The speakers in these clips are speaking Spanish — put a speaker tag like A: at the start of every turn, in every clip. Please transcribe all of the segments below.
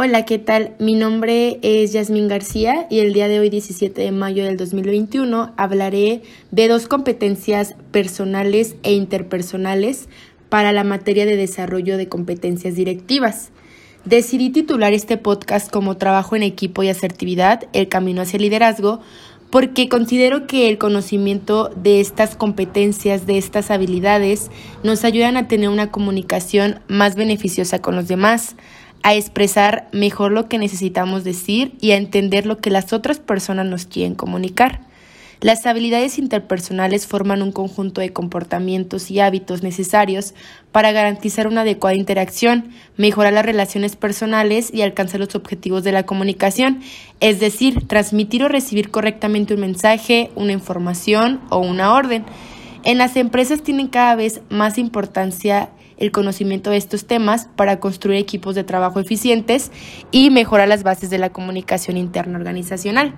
A: Hola, ¿qué tal? Mi nombre es Yasmín García y el día de hoy, 17 de mayo del 2021, hablaré de dos competencias personales e interpersonales para la materia de desarrollo de competencias directivas. Decidí titular este podcast como Trabajo en equipo y asertividad, el camino hacia el liderazgo, porque considero que el conocimiento de estas competencias, de estas habilidades, nos ayudan a tener una comunicación más beneficiosa con los demás, a expresar mejor lo que necesitamos decir y a entender lo que las otras personas nos quieren comunicar. Las habilidades interpersonales forman un conjunto de comportamientos y hábitos necesarios para garantizar una adecuada interacción, mejorar las relaciones personales y alcanzar los objetivos de la comunicación, es decir, transmitir o recibir correctamente un mensaje, una información o una orden. En las empresas tienen cada vez más importancia el conocimiento de estos temas para construir equipos de trabajo eficientes y mejorar las bases de la comunicación interna organizacional.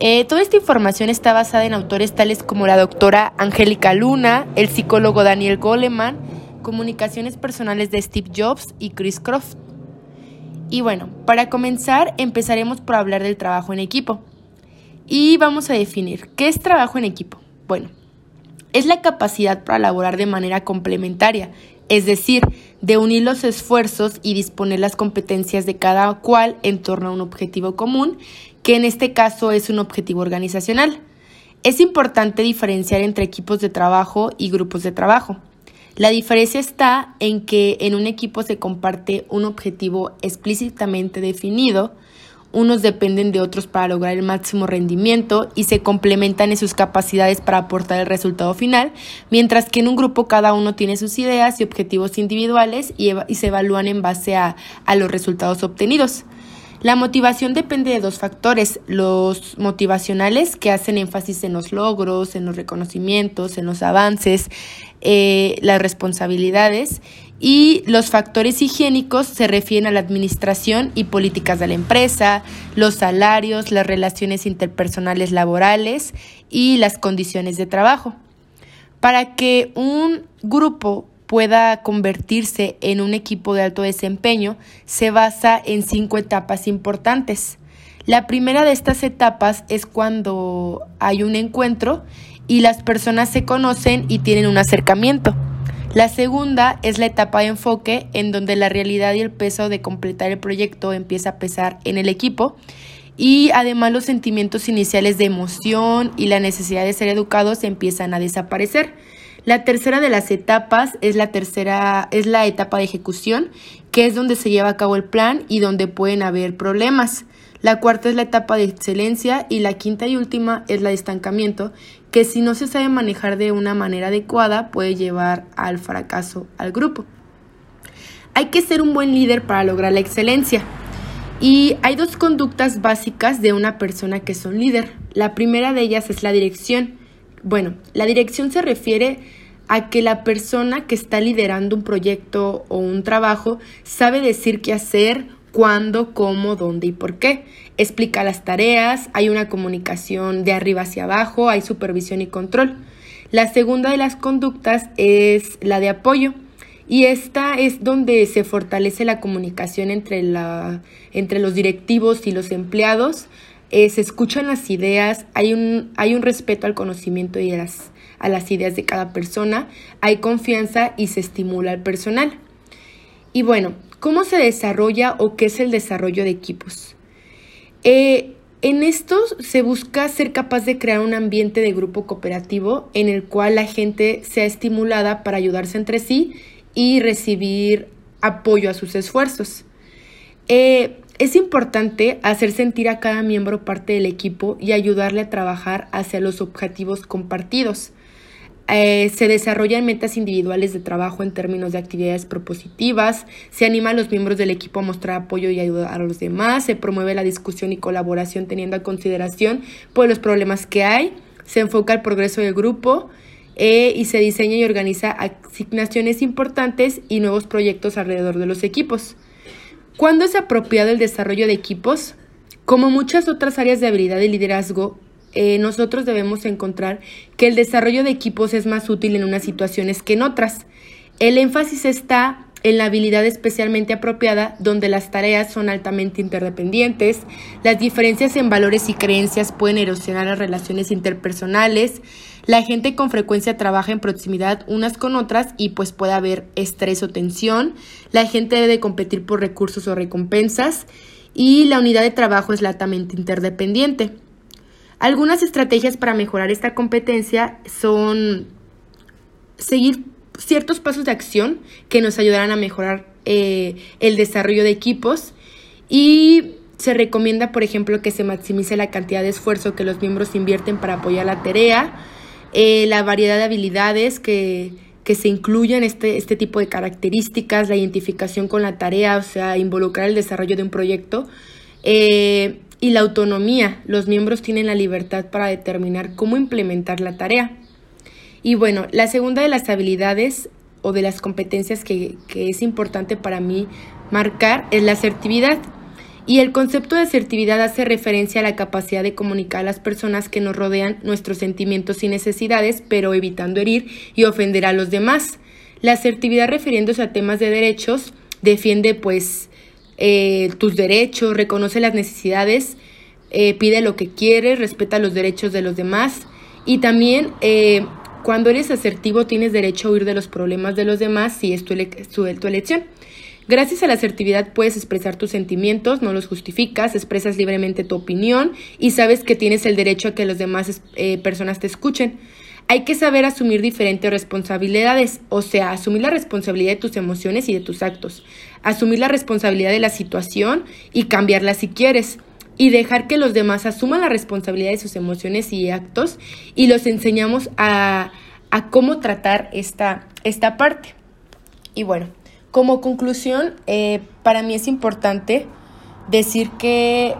A: Eh, toda esta información está basada en autores tales como la doctora Angélica Luna, el psicólogo Daniel Goleman, comunicaciones personales de Steve Jobs y Chris Croft. Y bueno, para comenzar empezaremos por hablar del trabajo en equipo. Y vamos a definir, ¿qué es trabajo en equipo? Bueno, es la capacidad para elaborar de manera complementaria, es decir, de unir los esfuerzos y disponer las competencias de cada cual en torno a un objetivo común, que en este caso es un objetivo organizacional. Es importante diferenciar entre equipos de trabajo y grupos de trabajo. La diferencia está en que en un equipo se comparte un objetivo explícitamente definido, unos dependen de otros para lograr el máximo rendimiento y se complementan en sus capacidades para aportar el resultado final, mientras que en un grupo cada uno tiene sus ideas y objetivos individuales y, se evalúan en base a, a los resultados obtenidos. La motivación depende de dos factores, los motivacionales que hacen énfasis en los logros, en los reconocimientos, en los avances, eh, las responsabilidades y los factores higiénicos se refieren a la administración y políticas de la empresa, los salarios, las relaciones interpersonales laborales y las condiciones de trabajo. Para que un grupo pueda convertirse en un equipo de alto desempeño se basa en cinco etapas importantes. La primera de estas etapas es cuando hay un encuentro y las personas se conocen y tienen un acercamiento. La segunda es la etapa de enfoque en donde la realidad y el peso de completar el proyecto empieza a pesar en el equipo y además los sentimientos iniciales de emoción y la necesidad de ser educados empiezan a desaparecer. La tercera de las etapas es la tercera es la etapa de ejecución, que es donde se lleva a cabo el plan y donde pueden haber problemas. La cuarta es la etapa de excelencia y la quinta y última es la de estancamiento, que si no se sabe manejar de una manera adecuada puede llevar al fracaso al grupo. Hay que ser un buen líder para lograr la excelencia. Y hay dos conductas básicas de una persona que son líder. La primera de ellas es la dirección. Bueno, la dirección se refiere a que la persona que está liderando un proyecto o un trabajo sabe decir qué hacer, cuándo, cómo, dónde y por qué. Explica las tareas, hay una comunicación de arriba hacia abajo, hay supervisión y control. La segunda de las conductas es la de apoyo y esta es donde se fortalece la comunicación entre, la, entre los directivos y los empleados. Eh, se escuchan las ideas, hay un, hay un respeto al conocimiento y las, a las ideas de cada persona, hay confianza y se estimula al personal. Y bueno, ¿cómo se desarrolla o qué es el desarrollo de equipos? Eh, en esto se busca ser capaz de crear un ambiente de grupo cooperativo en el cual la gente sea estimulada para ayudarse entre sí y recibir apoyo a sus esfuerzos. Eh, es importante hacer sentir a cada miembro parte del equipo y ayudarle a trabajar hacia los objetivos compartidos. Eh, se desarrollan metas individuales de trabajo en términos de actividades propositivas, se anima a los miembros del equipo a mostrar apoyo y ayudar a los demás, se promueve la discusión y colaboración teniendo en consideración pues, los problemas que hay, se enfoca el progreso del grupo eh, y se diseña y organiza asignaciones importantes y nuevos proyectos alrededor de los equipos. ¿Cuándo es apropiado el desarrollo de equipos? Como muchas otras áreas de habilidad y liderazgo, eh, nosotros debemos encontrar que el desarrollo de equipos es más útil en unas situaciones que en otras. El énfasis está en la habilidad especialmente apropiada donde las tareas son altamente interdependientes, las diferencias en valores y creencias pueden erosionar las relaciones interpersonales, la gente con frecuencia trabaja en proximidad unas con otras y pues puede haber estrés o tensión, la gente debe competir por recursos o recompensas. Y la unidad de trabajo es altamente interdependiente. Algunas estrategias para mejorar esta competencia son seguir ciertos pasos de acción que nos ayudarán a mejorar eh, el desarrollo de equipos y se recomienda, por ejemplo, que se maximice la cantidad de esfuerzo que los miembros invierten para apoyar la tarea, eh, la variedad de habilidades que, que se incluyan este, este tipo de características, la identificación con la tarea, o sea, involucrar el desarrollo de un proyecto, eh, y la autonomía. Los miembros tienen la libertad para determinar cómo implementar la tarea. Y bueno, la segunda de las habilidades o de las competencias que, es importante para mí marcar es la asertividad. Y el concepto de asertividad hace referencia a la capacidad de comunicar a las personas que nos rodean nuestros sentimientos y necesidades, pero evitando herir y ofender a los demás. La asertividad refiriéndose a temas de derechos defiende pues eh, tus derechos, reconoce las necesidades, eh, pide lo que quiere, respeta los derechos de los demás y también eh, cuando eres asertivo tienes derecho a huir de los problemas de los demás si es tu, elección. Gracias a la asertividad puedes expresar tus sentimientos, no los justificas, expresas libremente tu opinión y sabes que tienes el derecho a que las demás eh, personas te escuchen. Hay que saber asumir diferentes responsabilidades, o sea, asumir la responsabilidad de tus emociones y de tus actos, asumir la responsabilidad de la situación y cambiarla si quieres y dejar que los demás asuman la responsabilidad de sus emociones y actos y los enseñamos a, cómo tratar esta, esta parte. Y bueno, como conclusión, eh, para mí es importante decir que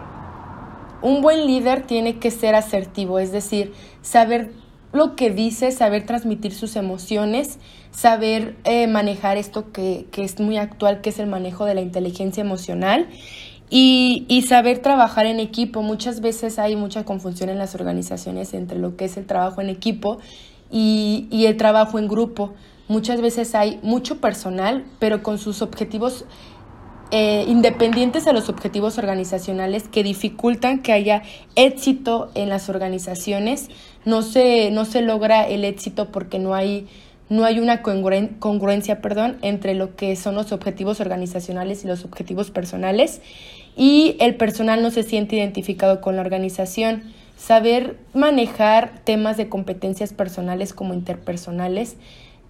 A: un buen líder tiene que ser asertivo, es decir, saber lo que dice, saber transmitir sus emociones, saber eh, manejar esto que, que es muy actual, que es el manejo de la inteligencia emocional y, y, saber trabajar en equipo. Muchas veces hay mucha confusión en las organizaciones entre lo que es el trabajo en equipo y, el trabajo en grupo. Muchas veces hay mucho personal, pero con sus objetivos eh, independientes a los objetivos organizacionales que dificultan que haya éxito en las organizaciones. No se, no se logra el éxito porque no hay no hay una congruencia perdón, entre lo que son los objetivos organizacionales y los objetivos personales y el personal no se siente identificado con la organización. Saber manejar temas de competencias personales como interpersonales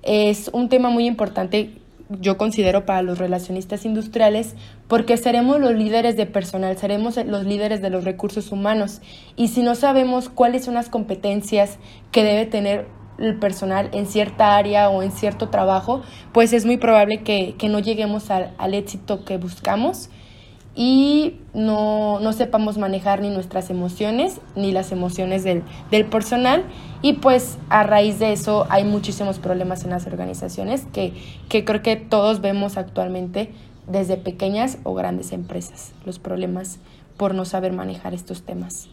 A: es un tema muy importante yo considero para los relacionistas industriales, porque seremos los líderes de personal, seremos los líderes de los recursos humanos. Y si no sabemos cuáles son las competencias que debe tener el personal en cierta área o en cierto trabajo, pues es muy probable que, no lleguemos al, al, éxito que buscamos y no, no, sepamos manejar ni nuestras emociones ni las emociones del, del personal. Y pues a raíz de eso hay muchísimos problemas en las organizaciones que, que creo que todos vemos actualmente desde pequeñas o grandes empresas, los problemas por no saber manejar estos temas.